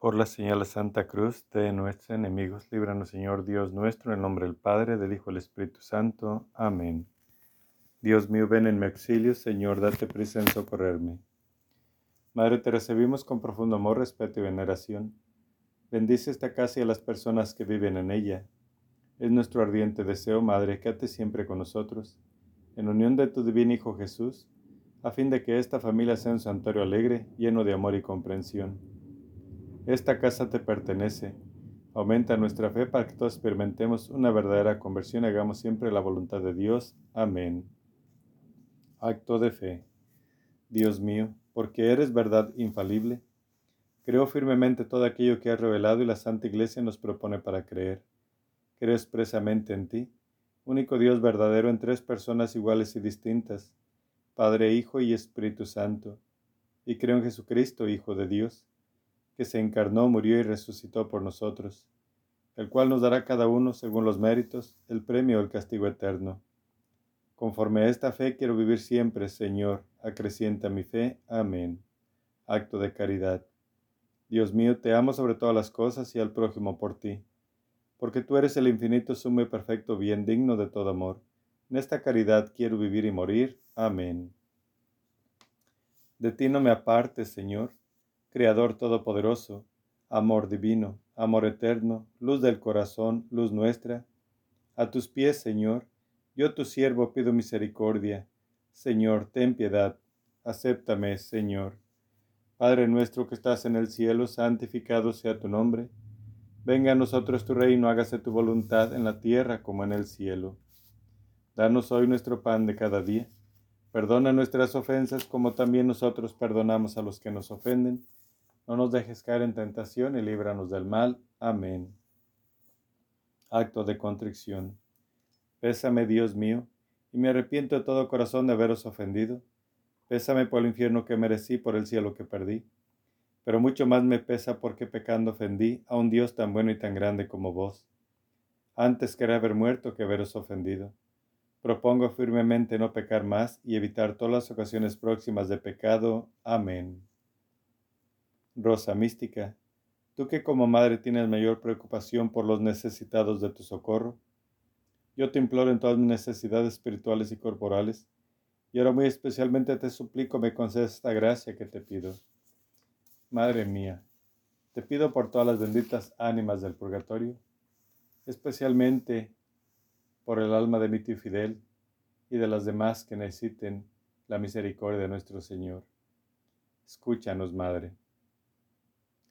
Por la señal de Santa Cruz de nuestros enemigos, líbranos Señor Dios nuestro, en nombre del Padre, del Hijo y del Espíritu Santo. Amén. Dios mío, ven en mi auxilio, Señor, date prisa en socorrerme. Madre, te recibimos con profundo amor, respeto y veneración. Bendice esta casa y a las personas que viven en ella. Es nuestro ardiente deseo, Madre, quédate siempre con nosotros, en unión de tu divino Hijo Jesús, a fin de que esta familia sea un santuario alegre, lleno de amor y comprensión. Esta casa te pertenece. Aumenta nuestra fe para que todos experimentemos una verdadera conversión y hagamos siempre la voluntad de Dios. Amén. Acto de fe. Dios mío, porque eres verdad infalible, creo firmemente todo aquello que has revelado y la Santa Iglesia nos propone para creer. Creo expresamente en ti, único Dios verdadero en tres personas iguales y distintas, Padre, Hijo y Espíritu Santo, y creo en Jesucristo, Hijo de Dios que se encarnó, murió y resucitó por nosotros, el cual nos dará cada uno, según los méritos, el premio o el castigo eterno. Conforme a esta fe quiero vivir siempre, Señor, acrecienta mi fe. Amén. Acto de caridad. Dios mío, te amo sobre todas las cosas y al prójimo por ti, porque tú eres el infinito, sumo y perfecto bien digno de todo amor. En esta caridad quiero vivir y morir. Amén. De ti no me apartes, Señor Creador Todopoderoso, amor divino, amor eterno, luz del corazón, luz nuestra. A tus pies, Señor, yo tu siervo pido misericordia. Señor, ten piedad. Acéptame, Señor. Padre nuestro que estás en el cielo, santificado sea tu nombre. Venga a nosotros tu reino, hágase tu voluntad en la tierra como en el cielo. Danos hoy nuestro pan de cada día. Perdona nuestras ofensas como también nosotros perdonamos a los que nos ofenden no nos dejes caer en tentación y líbranos del mal. Amén. Acto de contrición. Pésame, Dios mío, y me arrepiento de todo corazón de haberos ofendido. Pésame por el infierno que merecí, por el cielo que perdí. Pero mucho más me pesa porque pecando ofendí a un Dios tan bueno y tan grande como vos. Antes quería haber muerto que haberos ofendido. Propongo firmemente no pecar más y evitar todas las ocasiones próximas de pecado. Amén. Rosa mística, tú que como madre tienes mayor preocupación por los necesitados de tu socorro, yo te imploro en todas mis necesidades espirituales y corporales, y ahora muy especialmente te suplico me concedas esta gracia que te pido. Madre mía, te pido por todas las benditas ánimas del purgatorio, especialmente por el alma de mi tío Fidel y de las demás que necesiten la misericordia de nuestro Señor. Escúchanos, Madre.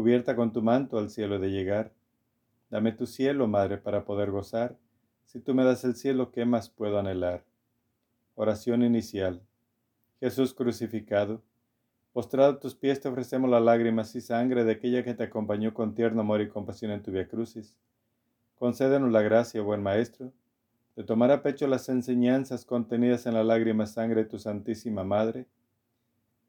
cubierta con tu manto al cielo de llegar. Dame tu cielo, Madre, para poder gozar. Si tú me das el cielo, ¿qué más puedo anhelar? Oración inicial. Jesús crucificado, postrado a tus pies te ofrecemos las lágrimas y sangre de aquella que te acompañó con tierno amor y compasión en tu via crucis. Concédenos la gracia, buen Maestro, de tomar a pecho las enseñanzas contenidas en la lágrima sangre de tu Santísima Madre,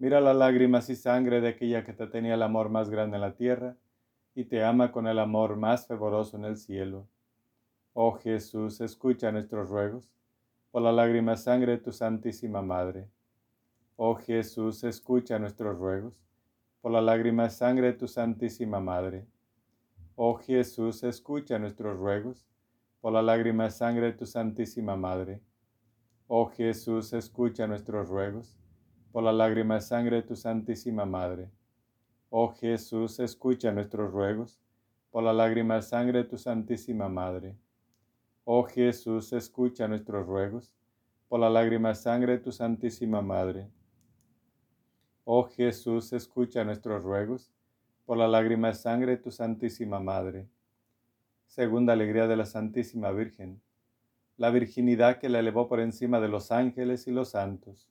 Mira las lágrimas y sangre de aquella que te tenía el amor más grande en la tierra y te ama con el amor más fervoroso en el cielo. Oh Jesús, escucha nuestros ruegos por la lágrima sangre de tu Santísima Madre. Oh Jesús, escucha nuestros ruegos por la lágrima sangre de tu Santísima Madre. Oh Jesús, escucha nuestros ruegos por la lágrima sangre de tu Santísima Madre. Oh Jesús, escucha nuestros ruegos por la lágrima de sangre de tu Santísima Madre. Oh Jesús, escucha nuestros ruegos, por la lágrima de sangre de tu Santísima Madre. Oh Jesús, escucha nuestros ruegos, por la lágrima sangre de tu Santísima Madre. Oh Jesús, escucha nuestros ruegos, por la lágrima sangre de tu Santísima Madre. Segunda alegría de la Santísima Virgen, la virginidad que la elevó por encima de los ángeles y los santos.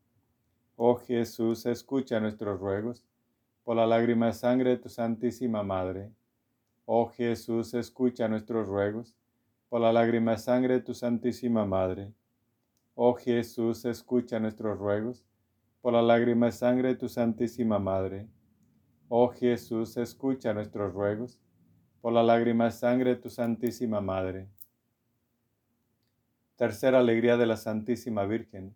Oh Jesús, escucha nuestros ruegos, por la lágrima sangre de tu Santísima Madre. Oh Jesús, escucha nuestros ruegos, por la lágrima sangre de tu Santísima Madre. Oh Jesús, escucha nuestros ruegos, por la lágrima sangre de tu Santísima Madre. Oh Jesús, escucha nuestros ruegos, por la lágrima sangre de tu Santísima Madre. Tercera alegría de la Santísima Virgen,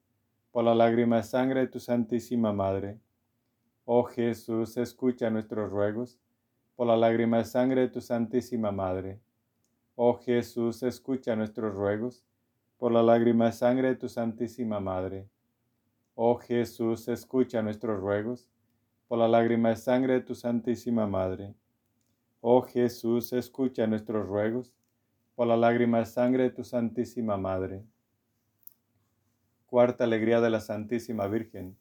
por la lágrimas y sangre de tu Santísima Madre. Oh Jesús, escucha nuestros ruegos, por la lágrimas y sangre de tu Santísima Madre. Oh Jesús, escucha nuestros ruegos, por la lágrima y sangre de tu Santísima Madre. Oh Jesús, escucha nuestros ruegos, por la lágrima y sangre de tu Santísima Madre. Oh Jesús, escucha nuestros ruegos, por la lágrima y sangre de tu Santísima Madre. Cuarta alegría de la Santísima Virgen,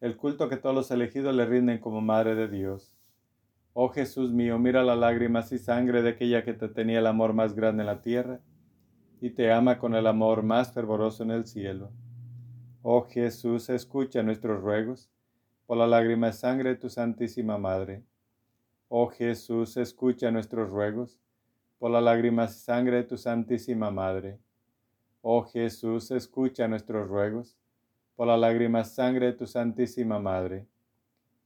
el culto que todos los elegidos le rinden como Madre de Dios. Oh Jesús mío, mira las lágrimas y sangre de aquella que te tenía el amor más grande en la tierra y te ama con el amor más fervoroso en el cielo. Oh Jesús, escucha nuestros ruegos por la lágrima y sangre de tu Santísima Madre. Oh Jesús, escucha nuestros ruegos por la lágrima y sangre de tu Santísima Madre. Oh Jesús, escucha nuestros ruegos por la lágrima sangre de tu Santísima Madre.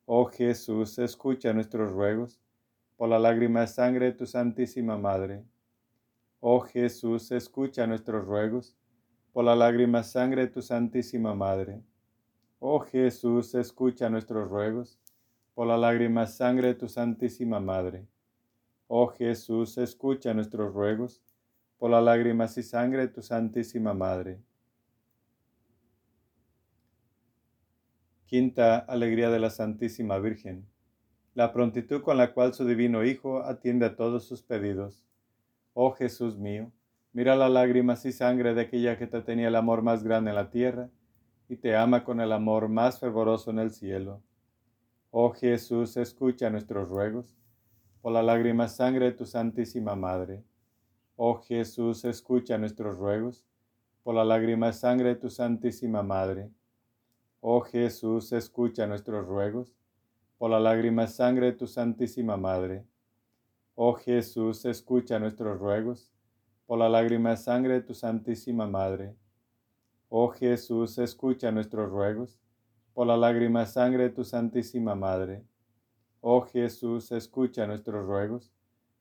Oh Jesús, escucha nuestros ruegos por la lágrima sangre de tu Santísima Madre. Oh Jesús, escucha nuestros ruegos por la lágrima sangre de tu Santísima Madre. Oh Jesús, escucha nuestros ruegos por la lágrima sangre de tu Santísima Madre. Oh Jesús, escucha nuestros ruegos por la lágrimas y sangre de tu Santísima Madre. Quinta alegría de la Santísima Virgen, la prontitud con la cual su divino Hijo atiende a todos sus pedidos. Oh Jesús mío, mira las lágrimas y sangre de aquella que te tenía el amor más grande en la tierra y te ama con el amor más fervoroso en el cielo. Oh Jesús, escucha nuestros ruegos por la lágrima sangre de tu Santísima Madre. Oh Jesús, escucha nuestros ruegos por la lágrima sangre de tu Santísima Madre. Oh Jesús, escucha nuestros ruegos, por la lágrima sangre de tu Santísima Madre. Oh Jesús, escucha nuestros ruegos, por la lágrima sangre de tu Santísima Madre. Oh Jesús, escucha nuestros ruegos, por la lágrima sangre de tu Santísima Madre. Oh Jesús, escucha nuestros ruegos,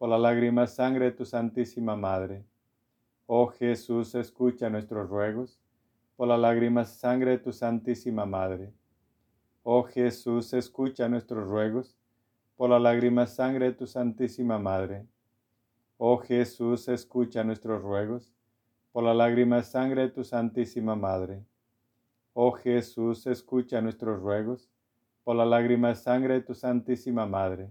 por la lágrimas sangre de tu Santísima Madre. Oh Jesús, escucha nuestros ruegos por la lágrimas sangre de tu Santísima Madre. Oh Jesús, escucha nuestros ruegos, por la lágrimas sangre de tu Santísima Madre. Oh Jesús, escucha nuestros ruegos, por la lágrimas sangre de tu Santísima Madre. Oh Jesús, escucha nuestros ruegos por la lágrima sangre de tu Santísima Madre.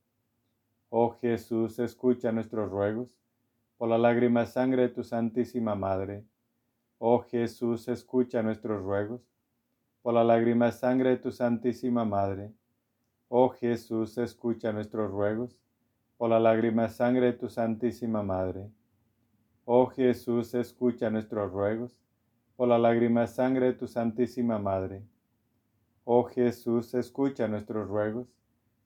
Oh Jesús, escucha nuestros ruegos por la lágrima sangre de tu Santísima Madre. Oh Jesús, escucha nuestros ruegos por la lágrima sangre de tu Santísima Madre. Oh Jesús, escucha nuestros ruegos por la lágrima sangre de tu Santísima Madre. Oh Jesús, escucha nuestros ruegos por la lágrima sangre de tu Santísima Madre. Oh Jesús, escucha nuestros ruegos,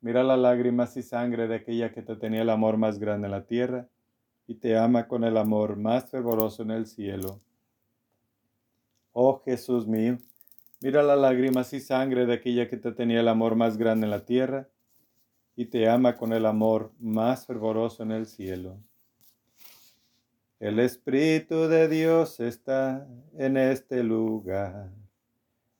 mira las lágrimas y sangre de aquella que te tenía el amor más grande en la tierra y te ama con el amor más fervoroso en el cielo. Oh Jesús mío, mira las lágrimas y sangre de aquella que te tenía el amor más grande en la tierra y te ama con el amor más fervoroso en el cielo. El Espíritu de Dios está en este lugar.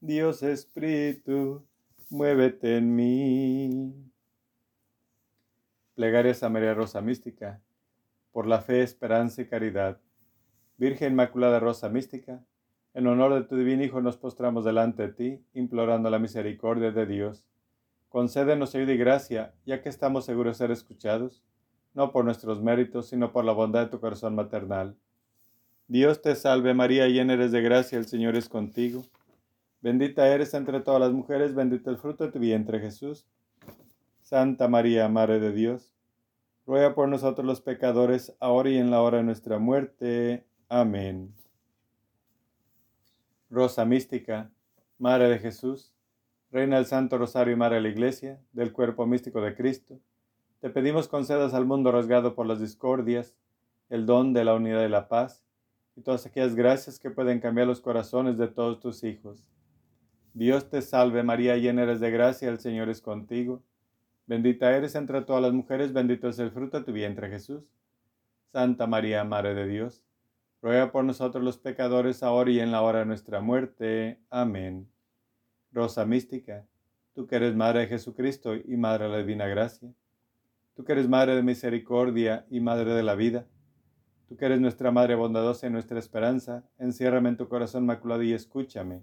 Dios Espíritu, muévete en mí. Plegarias a María Rosa Mística, por la fe, esperanza y caridad. Virgen Inmaculada Rosa Mística, en honor de tu divino Hijo nos postramos delante de ti, implorando la misericordia de Dios. Concédenos ayuda y gracia, ya que estamos seguros de ser escuchados no por nuestros méritos, sino por la bondad de tu corazón maternal. Dios te salve María, llena eres de gracia, el Señor es contigo. Bendita eres entre todas las mujeres, bendito el fruto de tu vientre Jesús. Santa María, Madre de Dios, ruega por nosotros los pecadores, ahora y en la hora de nuestra muerte. Amén. Rosa mística, Madre de Jesús, Reina del Santo Rosario y Madre de la Iglesia, del cuerpo místico de Cristo, te pedimos concedas al mundo rasgado por las discordias el don de la unidad y la paz y todas aquellas gracias que pueden cambiar los corazones de todos tus hijos. Dios te salve María, llena eres de gracia, el Señor es contigo. Bendita eres entre todas las mujeres, bendito es el fruto de tu vientre Jesús. Santa María, Madre de Dios, ruega por nosotros los pecadores, ahora y en la hora de nuestra muerte. Amén. Rosa mística, tú que eres Madre de Jesucristo y Madre de la Divina Gracia Tú que eres Madre de misericordia y Madre de la vida, tú que eres nuestra Madre bondadosa y nuestra esperanza, enciérrame en tu corazón maculado y escúchame.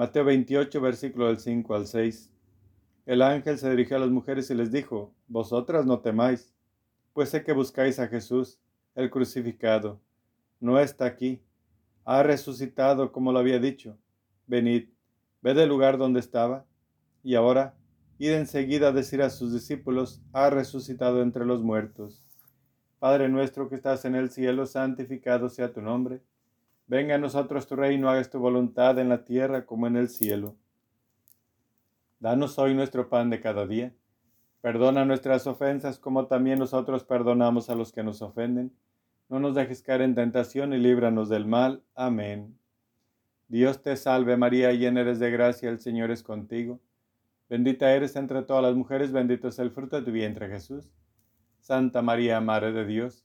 Mateo 28, versículo del 5 al 6. El ángel se dirigió a las mujeres y les dijo, Vosotras no temáis, pues sé que buscáis a Jesús, el crucificado. No está aquí, ha resucitado como lo había dicho. Venid, ved el lugar donde estaba, y ahora id enseguida a decir a sus discípulos, ha resucitado entre los muertos. Padre nuestro que estás en el cielo, santificado sea tu nombre. Venga a nosotros tu reino, hagas tu voluntad en la tierra como en el cielo. Danos hoy nuestro pan de cada día. Perdona nuestras ofensas como también nosotros perdonamos a los que nos ofenden. No nos dejes caer en tentación y líbranos del mal. Amén. Dios te salve María, llena eres de gracia, el Señor es contigo. Bendita eres entre todas las mujeres, bendito es el fruto de tu vientre Jesús. Santa María, Madre de Dios,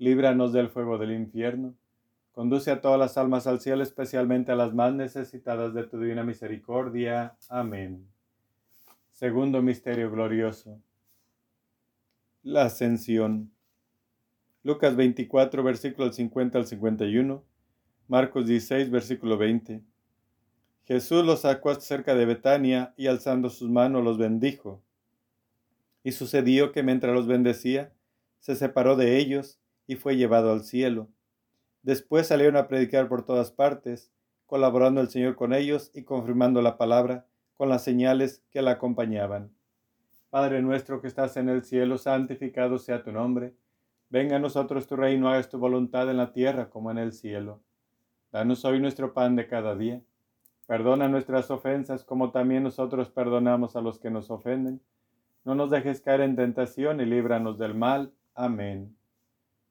líbranos del fuego del infierno. Conduce a todas las almas al cielo, especialmente a las más necesitadas de tu divina misericordia. Amén. Segundo misterio glorioso. La ascensión. Lucas 24, versículos 50 al 51. Marcos 16, versículo 20. Jesús los sacó cerca de Betania y alzando sus manos los bendijo. Y sucedió que mientras los bendecía, se separó de ellos y fue llevado al cielo. Después salieron a predicar por todas partes, colaborando el Señor con ellos y confirmando la palabra con las señales que la acompañaban. Padre nuestro que estás en el cielo, santificado sea tu nombre. Venga a nosotros tu reino, hagas tu voluntad en la tierra como en el cielo. Danos hoy nuestro pan de cada día. Perdona nuestras ofensas como también nosotros perdonamos a los que nos ofenden. No nos dejes caer en tentación y líbranos del mal. Amén.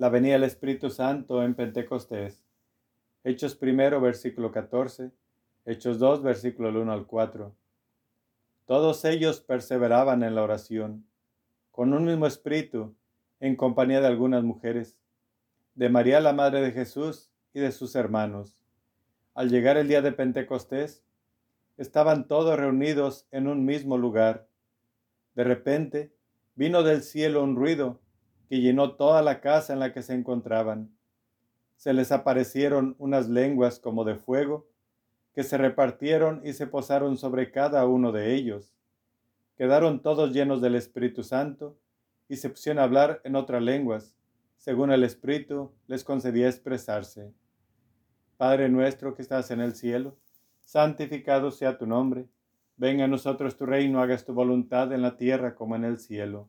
La venida del Espíritu Santo en Pentecostés. Hechos primero, versículo 14. Hechos 2, versículo 1 al 4. Todos ellos perseveraban en la oración, con un mismo espíritu, en compañía de algunas mujeres, de María la Madre de Jesús y de sus hermanos al llegar el día de Pentecostés, estaban todos reunidos en un mismo lugar. De repente vino del cielo un ruido que llenó toda la casa en la que se encontraban. Se les aparecieron unas lenguas como de fuego, que se repartieron y se posaron sobre cada uno de ellos. Quedaron todos llenos del Espíritu Santo y se pusieron a hablar en otras lenguas, según el Espíritu les concedía expresarse. Padre nuestro que estás en el cielo, santificado sea tu nombre. Venga a nosotros tu reino, hagas tu voluntad en la tierra como en el cielo.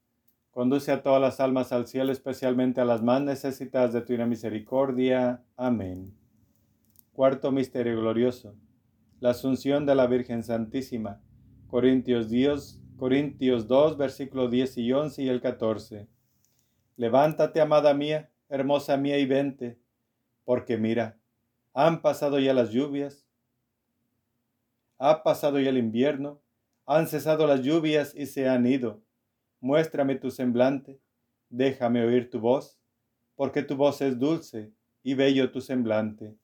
conduce a todas las almas al cielo, especialmente a las más necesitadas de tu misericordia. Amén. Cuarto Misterio Glorioso. La Asunción de la Virgen Santísima. Corintios, Dios, Corintios 2, versículos 10 y 11 y el 14. Levántate, amada mía, hermosa mía, y vente, porque mira, han pasado ya las lluvias, ha pasado ya el invierno, han cesado las lluvias y se han ido. Muéstrame tu semblante, déjame oír tu voz, porque tu voz es dulce y bello tu semblante.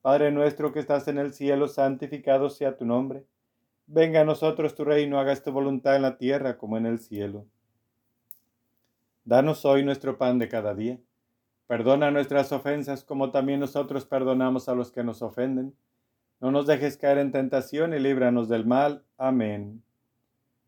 Padre nuestro que estás en el cielo, santificado sea tu nombre. Venga a nosotros tu reino, hagas tu voluntad en la tierra como en el cielo. Danos hoy nuestro pan de cada día. Perdona nuestras ofensas como también nosotros perdonamos a los que nos ofenden. No nos dejes caer en tentación y líbranos del mal. Amén.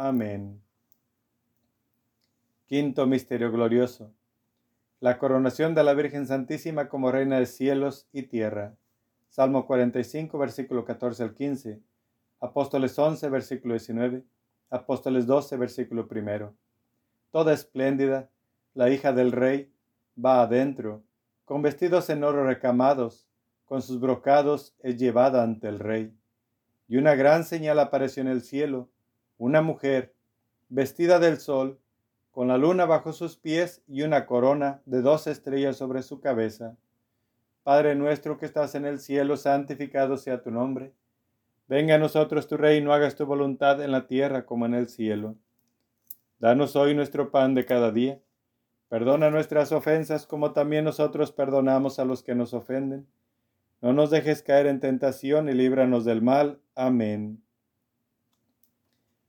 Amén. Quinto Misterio Glorioso. La coronación de la Virgen Santísima como Reina de cielos y tierra. Salmo 45, versículo 14 al 15. Apóstoles 11, versículo 19. Apóstoles 12, versículo 1. Toda espléndida, la hija del rey, va adentro, con vestidos en oro recamados con sus brocados es llevada ante el rey. Y una gran señal apareció en el cielo, una mujer, vestida del sol, con la luna bajo sus pies y una corona de dos estrellas sobre su cabeza. Padre nuestro que estás en el cielo, santificado sea tu nombre. Venga a nosotros tu reino, hagas tu voluntad en la tierra como en el cielo. Danos hoy nuestro pan de cada día. Perdona nuestras ofensas como también nosotros perdonamos a los que nos ofenden no nos dejes caer en tentación y líbranos del mal. Amén.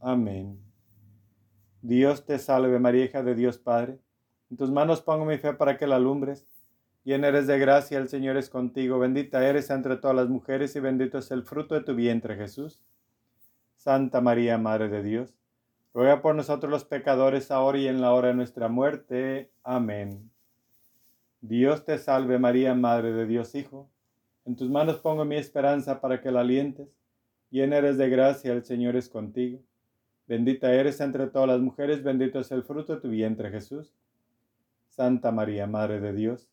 Amén. Dios te salve María, hija de Dios Padre, en tus manos pongo mi fe para que la alumbres. Llena eres de gracia, el Señor es contigo, bendita eres entre todas las mujeres y bendito es el fruto de tu vientre Jesús. Santa María, Madre de Dios, ruega por nosotros los pecadores, ahora y en la hora de nuestra muerte. Amén. Dios te salve María, Madre de Dios Hijo. En tus manos pongo mi esperanza para que la alientes. Llena eres de gracia, el Señor es contigo. Bendita eres entre todas las mujeres, bendito es el fruto de tu vientre Jesús. Santa María, Madre de Dios,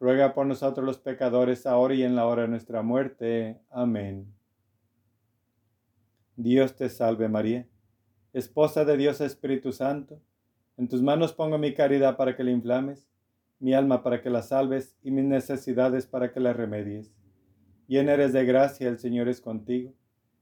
ruega por nosotros los pecadores, ahora y en la hora de nuestra muerte. Amén. Dios te salve María, esposa de Dios Espíritu Santo. En tus manos pongo mi caridad para que la inflames, mi alma para que la salves y mis necesidades para que la remedies. Llena eres de gracia, el Señor es contigo.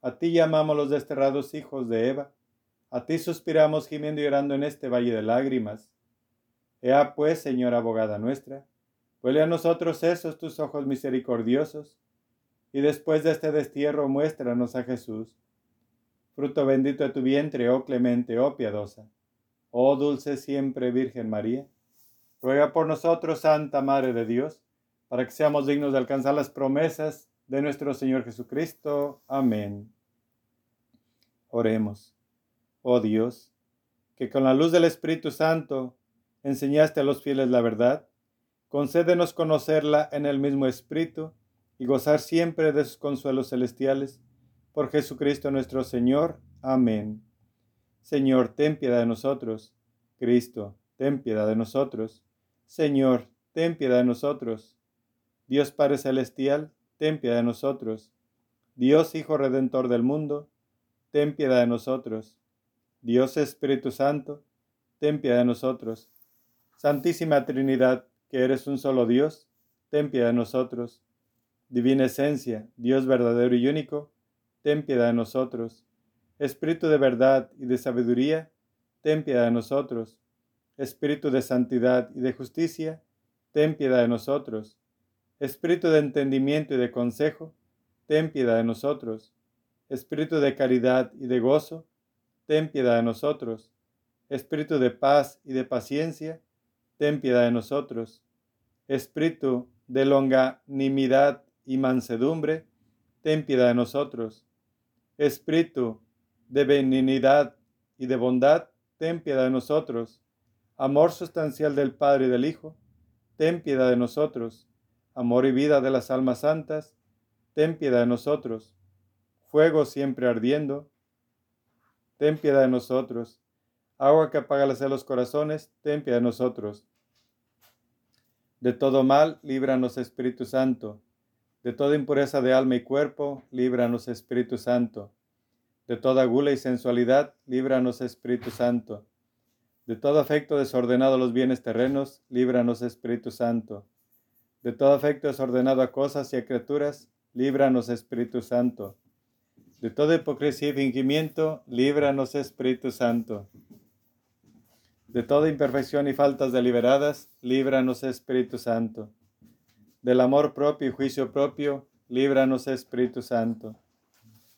A ti llamamos los desterrados hijos de Eva, a ti suspiramos gimiendo y llorando en este valle de lágrimas. Ea pues, Señora abogada nuestra, huele a nosotros esos tus ojos misericordiosos, y después de este destierro muéstranos a Jesús, fruto bendito de tu vientre, oh clemente, oh piadosa, oh dulce siempre Virgen María. Ruega por nosotros, Santa Madre de Dios, para que seamos dignos de alcanzar las promesas de nuestro Señor Jesucristo. Amén. Oremos. Oh Dios, que con la luz del Espíritu Santo enseñaste a los fieles la verdad, concédenos conocerla en el mismo Espíritu y gozar siempre de sus consuelos celestiales. Por Jesucristo nuestro Señor. Amén. Señor, ten piedad de nosotros. Cristo, ten piedad de nosotros. Señor, ten piedad de nosotros. Dios Padre Celestial, ten piedad de nosotros. Dios Hijo Redentor del mundo, ten piedad de nosotros. Dios Espíritu Santo, ten piedad de nosotros. Santísima Trinidad, que eres un solo Dios, ten piedad de nosotros. Divina Esencia, Dios verdadero y único, ten piedad de nosotros. Espíritu de verdad y de sabiduría, ten piedad de nosotros. Espíritu de santidad y de justicia, ten piedad de nosotros. Espíritu de entendimiento y de consejo, ten piedad de nosotros. Espíritu de caridad y de gozo, ten piedad de nosotros. Espíritu de paz y de paciencia, ten piedad de nosotros. Espíritu de longanimidad y mansedumbre, ten piedad de nosotros. Espíritu de benignidad y de bondad, ten piedad de nosotros. Amor sustancial del Padre y del Hijo, ten piedad de nosotros. Amor y vida de las almas santas, ten piedad de nosotros. Fuego siempre ardiendo, ten piedad de nosotros. Agua que apaga las de los corazones, ten piedad de nosotros. De todo mal, líbranos Espíritu Santo de toda impureza de alma y cuerpo, líbranos Espíritu Santo. De toda gula y sensualidad, líbranos Espíritu Santo. De todo afecto desordenado a los bienes terrenos, líbranos Espíritu Santo. De todo afecto desordenado a cosas y a criaturas, líbranos Espíritu Santo. De toda hipocresía y fingimiento, líbranos Espíritu Santo. De toda imperfección y faltas deliberadas, líbranos Espíritu Santo del amor propio y juicio propio, líbranos Espíritu Santo.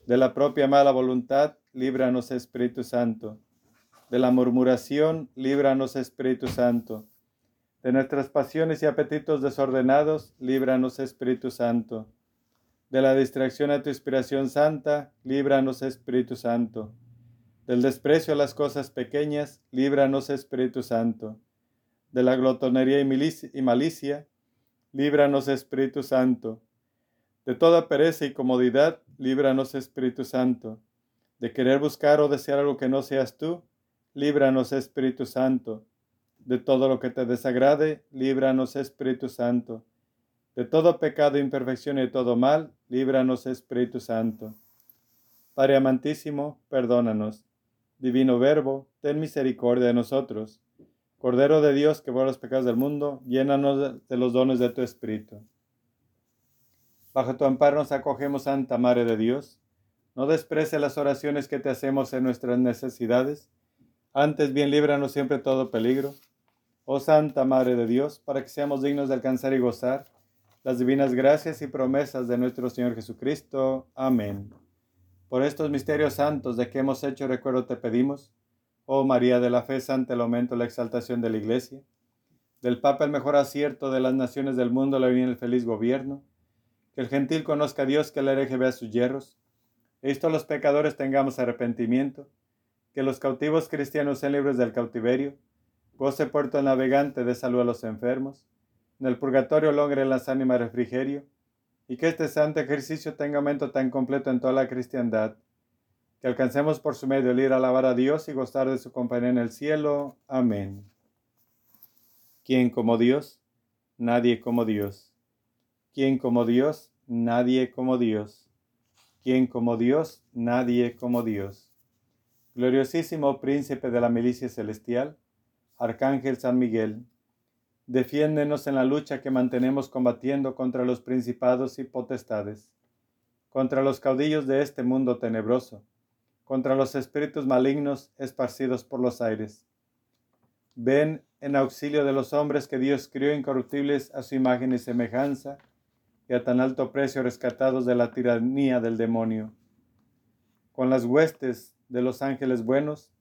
De la propia mala voluntad, líbranos Espíritu Santo. De la murmuración, líbranos Espíritu Santo. De nuestras pasiones y apetitos desordenados, líbranos Espíritu Santo. De la distracción a tu inspiración santa, líbranos Espíritu Santo. Del desprecio a las cosas pequeñas, líbranos Espíritu Santo. De la glotonería y malicia, líbranos Espíritu Santo. De toda pereza y comodidad, líbranos Espíritu Santo. De querer buscar o desear algo que no seas tú, líbranos Espíritu Santo. De todo lo que te desagrade, líbranos Espíritu Santo. De todo pecado, imperfección y todo mal, líbranos Espíritu Santo. Padre amantísimo, perdónanos. Divino Verbo, ten misericordia de nosotros. Cordero de Dios que borra los pecados del mundo, llénanos de los dones de tu Espíritu. Bajo tu amparo nos acogemos, Santa Madre de Dios. No desprece las oraciones que te hacemos en nuestras necesidades. Antes bien líbranos siempre de todo peligro. Oh Santa Madre de Dios, para que seamos dignos de alcanzar y gozar las divinas gracias y promesas de nuestro Señor Jesucristo. Amén. Por estos misterios santos de que hemos hecho recuerdo te pedimos Oh María de la fe, santa el aumento, la exaltación de la Iglesia. Del Papa el mejor acierto de las naciones del mundo, la bien el feliz gobierno. Que el gentil conozca a Dios, que el hereje vea sus hierros. Esto los pecadores tengamos arrepentimiento. Que los cautivos cristianos sean libres del cautiverio. Goce puerto navegante de salud a los enfermos. En el purgatorio logre las ánimas refrigerio. Y que este santo ejercicio tenga aumento tan completo en toda la cristiandad que alcancemos por su medio el ir a alabar a Dios y gozar de su compañía en el cielo. Amén. ¿Quién como Dios? Nadie como Dios. ¿Quién como Dios? Nadie como Dios. ¿Quién como Dios? Nadie como Dios. Gloriosísimo príncipe de la milicia celestial, Arcángel San Miguel, defiéndenos en la lucha que mantenemos combatiendo contra los principados y potestades, contra los caudillos de este mundo tenebroso contra los espíritus malignos esparcidos por los aires. Ven en auxilio de los hombres que Dios crió incorruptibles a su imagen y semejanza, y a tan alto precio rescatados de la tiranía del demonio. Con las huestes de los ángeles buenos,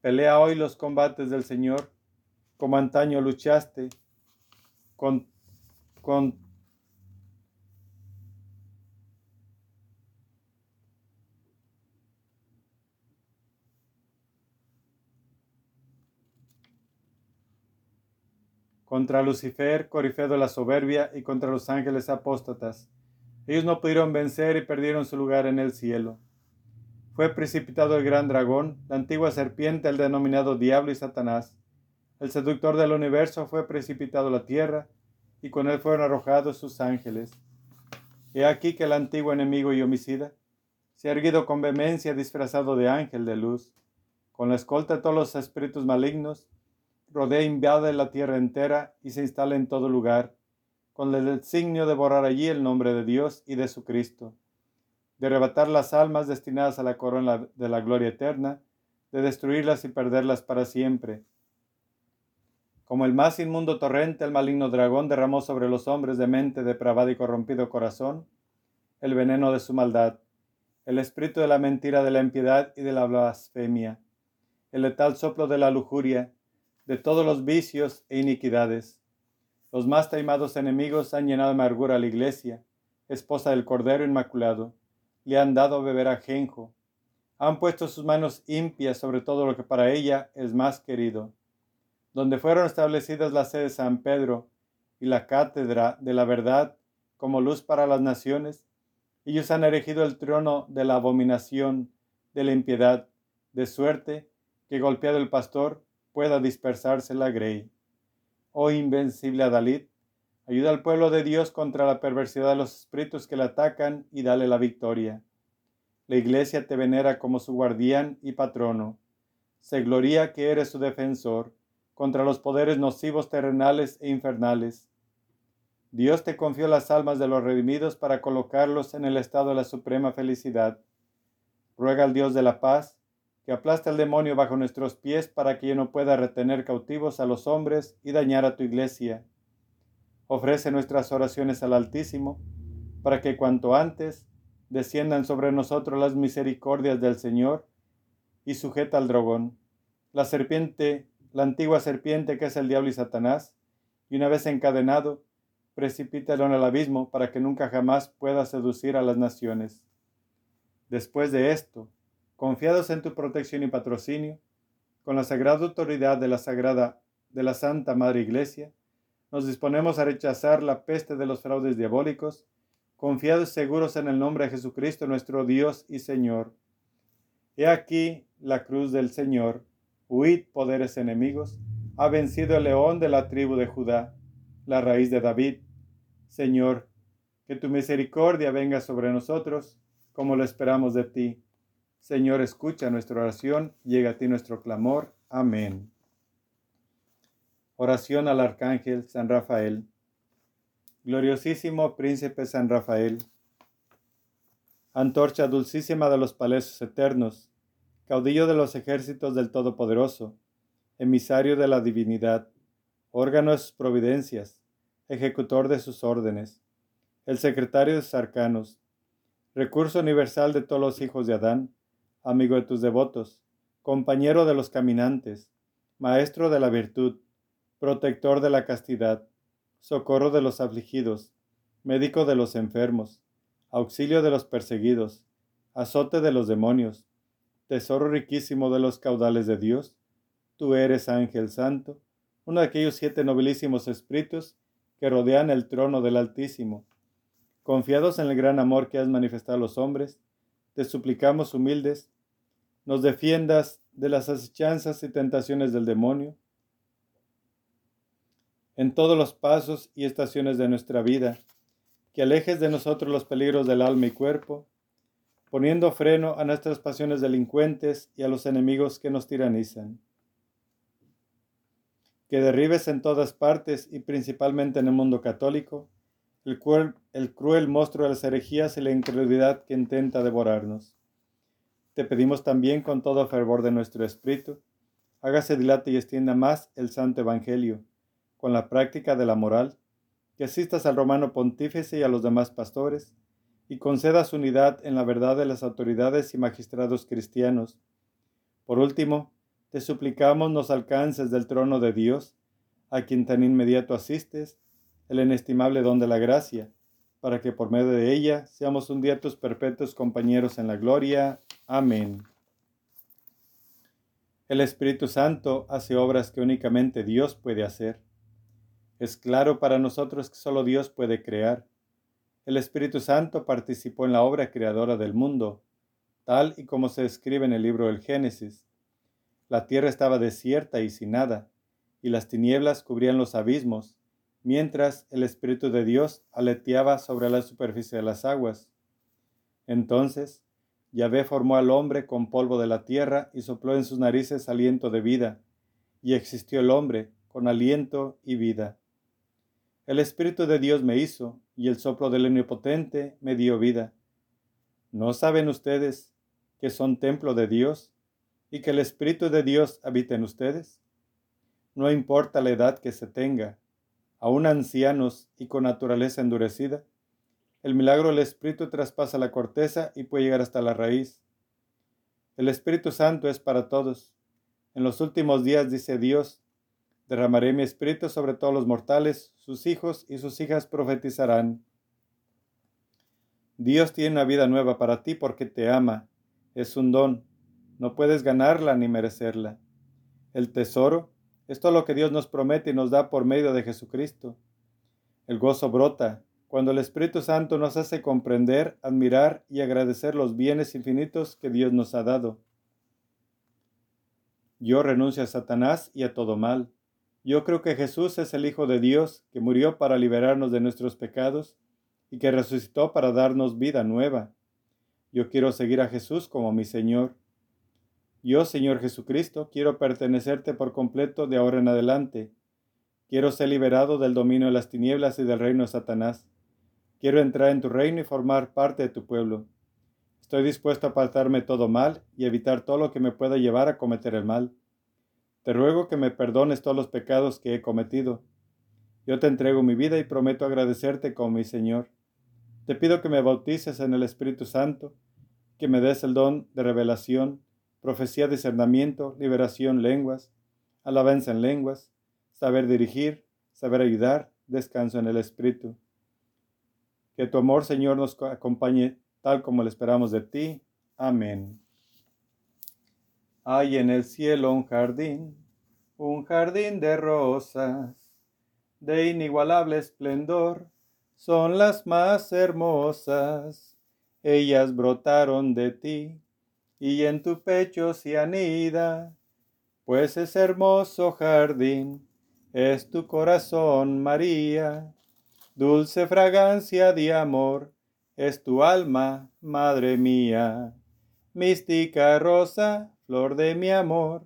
pelea hoy los combates del Señor, como antaño luchaste con, con contra Lucifer, corifeo de la soberbia, y contra los ángeles apóstatas. Ellos no pudieron vencer y perdieron su lugar en el cielo. Fue precipitado el gran dragón, la antigua serpiente, el denominado Diablo y Satanás. El seductor del universo fue precipitado a la tierra, y con él fueron arrojados sus ángeles. He aquí que el antiguo enemigo y homicida se ha erguido con vehemencia disfrazado de ángel de luz, con la escolta de todos los espíritus malignos, rodea e invade la tierra entera y se instala en todo lugar, con el designio de borrar allí el nombre de Dios y de su Cristo, de arrebatar las almas destinadas a la corona de la gloria eterna, de destruirlas y perderlas para siempre. Como el más inmundo torrente, el maligno dragón derramó sobre los hombres de mente depravada y corrompido corazón el veneno de su maldad, el espíritu de la mentira, de la impiedad y de la blasfemia, el letal soplo de la lujuria, de todos los vicios e iniquidades. Los más taimados enemigos han llenado de amargura a la iglesia, esposa del Cordero Inmaculado, le han dado a beber ajenjo, han puesto sus manos impias sobre todo lo que para ella es más querido. Donde fueron establecidas la sede de San Pedro y la cátedra de la verdad como luz para las naciones, ellos han erigido el trono de la abominación, de la impiedad, de suerte que golpeado el pastor, pueda dispersarse la grey. Oh invencible Adalid, ayuda al pueblo de Dios contra la perversidad de los espíritus que le atacan y dale la victoria. La iglesia te venera como su guardián y patrono. Se gloria que eres su defensor contra los poderes nocivos terrenales e infernales. Dios te confió las almas de los redimidos para colocarlos en el estado de la suprema felicidad. Ruega al Dios de la paz que aplasta el demonio bajo nuestros pies para que yo no pueda retener cautivos a los hombres y dañar a tu iglesia. Ofrece nuestras oraciones al Altísimo, para que cuanto antes desciendan sobre nosotros las misericordias del Señor y sujeta al dragón, la serpiente, la antigua serpiente que es el diablo y Satanás, y una vez encadenado, precipítalo en el abismo para que nunca jamás pueda seducir a las naciones. Después de esto, confiados en tu protección y patrocinio, con la sagrada autoridad de la sagrada de la Santa Madre Iglesia, nos disponemos a rechazar la peste de los fraudes diabólicos, confiados y seguros en el nombre de Jesucristo nuestro Dios y Señor. He aquí la cruz del Señor, huid poderes enemigos, ha vencido el león de la tribu de Judá, la raíz de David. Señor, que tu misericordia venga sobre nosotros, como lo esperamos de ti. Señor, escucha nuestra oración, llega a ti nuestro clamor. Amén. Oración al Arcángel San Rafael. Gloriosísimo Príncipe San Rafael, antorcha dulcísima de los palacios eternos, caudillo de los ejércitos del Todopoderoso, emisario de la divinidad, órgano de sus providencias, ejecutor de sus órdenes, el secretario de sus arcanos, recurso universal de todos los hijos de Adán, amigo de tus devotos, compañero de los caminantes, maestro de la virtud, protector de la castidad, socorro de los afligidos, médico de los enfermos, auxilio de los perseguidos, azote de los demonios, tesoro riquísimo de los caudales de Dios, tú eres ángel santo, uno de aquellos siete nobilísimos espíritus que rodean el trono del Altísimo. Confiados en el gran amor que has manifestado a los hombres, te suplicamos humildes, nos defiendas de las asechanzas y tentaciones del demonio, en todos los pasos y estaciones de nuestra vida, que alejes de nosotros los peligros del alma y cuerpo, poniendo freno a nuestras pasiones delincuentes y a los enemigos que nos tiranizan. Que derribes en todas partes y principalmente en el mundo católico el, el cruel monstruo de las herejías y la incredulidad que intenta devorarnos. Te pedimos también con todo fervor de nuestro espíritu, hágase dilate y extienda más el santo evangelio con la práctica de la moral, que asistas al romano pontífice y a los demás pastores, y concedas unidad en la verdad de las autoridades y magistrados cristianos. Por último, te suplicamos nos alcances del trono de Dios, a quien tan inmediato asistes, el inestimable don de la gracia, para que por medio de ella seamos un día tus perpetuos compañeros en la gloria. Amén. El Espíritu Santo hace obras que únicamente Dios puede hacer. Es claro para nosotros que solo Dios puede crear. El Espíritu Santo participó en la obra creadora del mundo, tal y como se escribe en el libro del Génesis. La tierra estaba desierta y sin nada, y las tinieblas cubrían los abismos, mientras el Espíritu de Dios aleteaba sobre la superficie de las aguas. Entonces, Yahvé formó al hombre con polvo de la tierra y sopló en sus narices aliento de vida, y existió el hombre con aliento y vida. El Espíritu de Dios me hizo, y el soplo del Omnipotente me dio vida. ¿No saben ustedes que son templo de Dios y que el Espíritu de Dios habita en ustedes? No importa la edad que se tenga, aún ancianos y con naturaleza endurecida, el milagro del Espíritu traspasa la corteza y puede llegar hasta la raíz. El Espíritu Santo es para todos. En los últimos días, dice Dios, Derramaré mi espíritu sobre todos los mortales, sus hijos y sus hijas profetizarán. Dios tiene una vida nueva para ti porque te ama. Es un don. No puedes ganarla ni merecerla. El tesoro es todo lo que Dios nos promete y nos da por medio de Jesucristo. El gozo brota cuando el Espíritu Santo nos hace comprender, admirar y agradecer los bienes infinitos que Dios nos ha dado. Yo renuncio a Satanás y a todo mal. Yo creo que Jesús es el Hijo de Dios que murió para liberarnos de nuestros pecados y que resucitó para darnos vida nueva. Yo quiero seguir a Jesús como mi Señor. Yo, Señor Jesucristo, quiero pertenecerte por completo de ahora en adelante. Quiero ser liberado del dominio de las tinieblas y del reino de Satanás. Quiero entrar en tu reino y formar parte de tu pueblo. Estoy dispuesto a apartarme todo mal y evitar todo lo que me pueda llevar a cometer el mal. Te ruego que me perdones todos los pecados que he cometido. Yo te entrego mi vida y prometo agradecerte como mi Señor. Te pido que me bautices en el Espíritu Santo, que me des el don de revelación, profecía, discernimiento, liberación, lenguas, alabanza en lenguas, saber dirigir, saber ayudar, descanso en el Espíritu. Que tu amor, Señor, nos acompañe tal como lo esperamos de ti. Amén. Hay en el cielo un jardín, un jardín de rosas, de inigualable esplendor, son las más hermosas. Ellas brotaron de ti, y en tu pecho se anida, pues es hermoso jardín es tu corazón, María, dulce fragancia de amor, es tu alma, Madre mía. Mística rosa, flor de mi amor,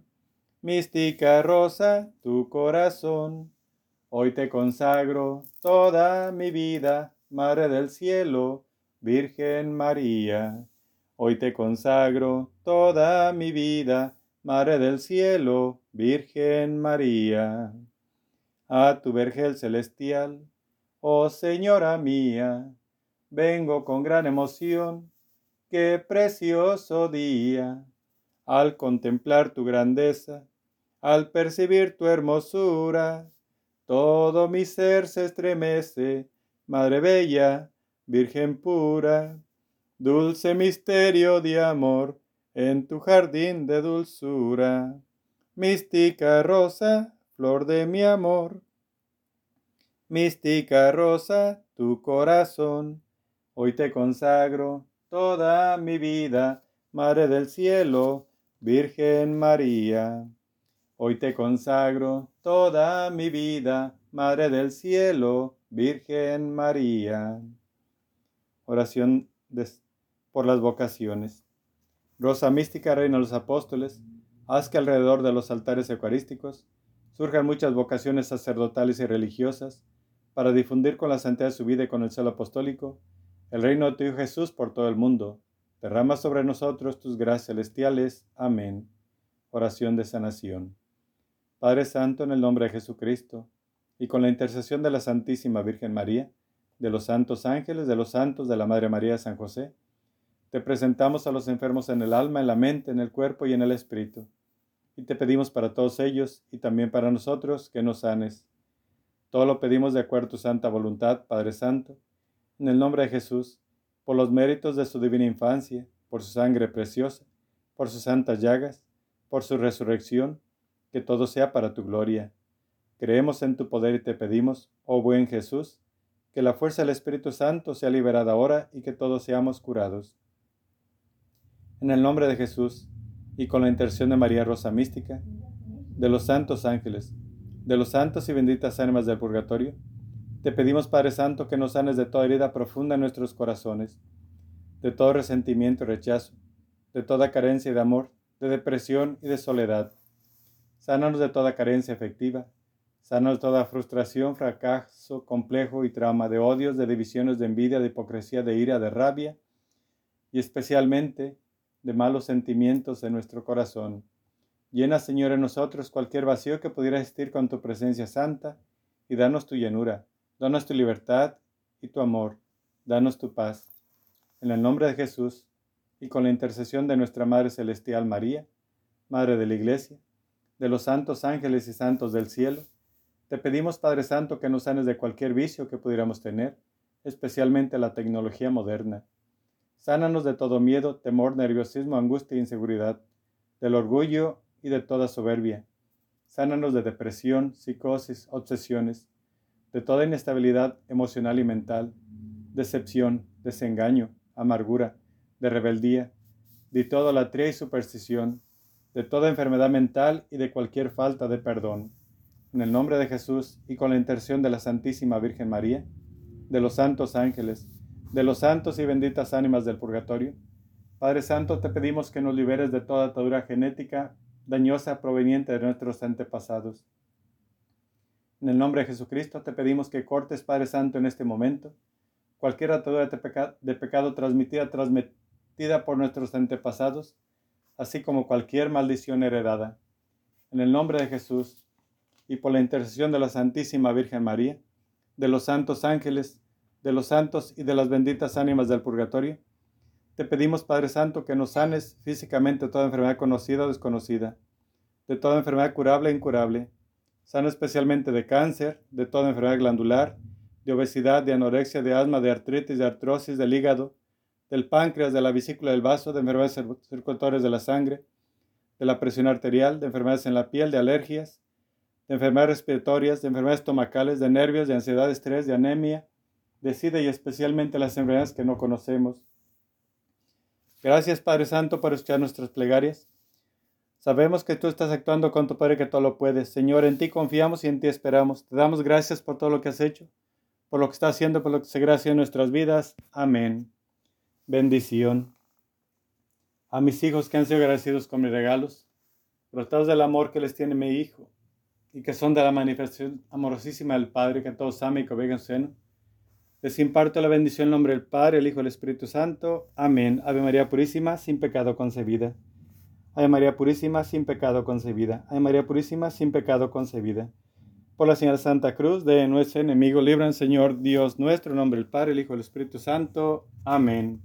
mística rosa, tu corazón. Hoy te consagro toda mi vida, Madre del cielo, Virgen María. Hoy te consagro toda mi vida, Madre del cielo, Virgen María a tu vergel celestial. Oh Señora mía, vengo con gran emoción, qué precioso día, al contemplar tu grandeza, al percibir tu hermosura, todo mi ser se estremece, Madre Bella, Virgen pura, dulce misterio de amor, en tu jardín de dulzura, mística rosa, flor de mi amor. Mística rosa, tu corazón, hoy te consagro toda mi vida, Madre del cielo, Virgen María. Hoy te consagro toda mi vida, Madre del cielo, Virgen María. Oración por las vocaciones. Rosa mística, reina de los apóstoles, haz que alrededor de los altares eucarísticos surjan muchas vocaciones sacerdotales y religiosas para difundir con la santidad de su vida y con el celo apostólico el reino de tu Hijo Jesús por todo el mundo. Derrama sobre nosotros tus gracias celestiales. Amén. Oración de sanación. Padre Santo, en el nombre de Jesucristo, y con la intercesión de la Santísima Virgen María, de los santos ángeles, de los santos de la Madre María de San José, te presentamos a los enfermos en el alma, en la mente, en el cuerpo y en el espíritu y te pedimos para todos ellos y también para nosotros que nos sanes. Todo lo pedimos de acuerdo a tu santa voluntad, Padre Santo, en el nombre de Jesús, por los méritos de su divina infancia, por su sangre preciosa, por sus santas llagas, por su resurrección, que todo sea para tu gloria. Creemos en tu poder y te pedimos, oh buen Jesús, que la fuerza del Espíritu Santo sea liberada ahora y que todos seamos curados. En el nombre de Jesús, y con la intercesión de María Rosa Mística, de los santos ángeles, de los santos y benditas ánimas del purgatorio, te pedimos Padre Santo que nos sanes de toda herida profunda en nuestros corazones, de todo resentimiento y rechazo, de toda carencia de amor, de depresión y de soledad. Sánanos de toda carencia afectiva, sánanos de toda frustración, fracaso, complejo y trauma, de odios, de divisiones, de envidia, de hipocresía, de ira, de rabia, y especialmente de malos sentimientos en nuestro corazón. Llena, Señor, en nosotros cualquier vacío que pudiera existir con tu presencia santa y danos tu llenura, danos tu libertad y tu amor, danos tu paz. En el nombre de Jesús y con la intercesión de nuestra Madre Celestial María, Madre de la Iglesia, de los santos ángeles y santos del cielo, te pedimos, Padre Santo, que nos sanes de cualquier vicio que pudiéramos tener, especialmente la tecnología moderna Sánanos de todo miedo, temor, nerviosismo, angustia e inseguridad, del orgullo y de toda soberbia. Sánanos de depresión, psicosis, obsesiones, de toda inestabilidad emocional y mental, decepción, desengaño, amargura, de rebeldía, de toda latría y superstición, de toda enfermedad mental y de cualquier falta de perdón. En el nombre de Jesús y con la intercesión de la Santísima Virgen María, de los santos ángeles, de los santos y benditas ánimas del purgatorio. Padre Santo, te pedimos que nos liberes de toda atadura genética dañosa proveniente de nuestros antepasados. En el nombre de Jesucristo te pedimos que cortes, Padre Santo, en este momento cualquier atadura de, pecado transmitida, por nuestros antepasados, así como cualquier maldición heredada. En el nombre de Jesús y por la intercesión de la Santísima Virgen María, de los santos ángeles, de los santos y de las benditas ánimas del purgatorio. Te pedimos, Padre Santo, que nos sanes físicamente de toda enfermedad conocida o desconocida, de toda enfermedad curable e incurable. Sana especialmente de cáncer, de toda enfermedad glandular, de obesidad, de anorexia, de asma, de artritis, de artrosis, del hígado, del páncreas, de la vesícula del vaso, de enfermedades circulatorias de la sangre, de la presión arterial, de enfermedades en la piel, de alergias, de enfermedades respiratorias, de enfermedades estomacales, de nervios, de ansiedad, de estrés, de anemia, de SIDA y especialmente las enfermedades que no conocemos. Gracias Padre Santo por escuchar nuestras plegarias. Sabemos que tú estás actuando con tu Padre que todo lo puedes. Señor, en ti confiamos y en ti esperamos. Te damos gracias por todo lo que has hecho, por lo que estás haciendo, por lo que se gracia en nuestras vidas. Amén. Bendición. A mis hijos que han sido agradecidos con mis regalos, brotados del amor que les tiene mi Hijo, y que son de la manifestación amorosísima del Padre que todos aman y que en seno. Les imparto la bendición en nombre del Padre, el Hijo y el Espíritu Santo. Amén. Ave María Purísima, sin pecado concebida. Ave María Purísima, sin pecado concebida. Ave María Purísima, sin pecado concebida. Por la señal Santa Cruz de nuestro enemigo, libran Señor Dios nuestro, nombre del Padre, el Hijo y el Espíritu Santo. Amén.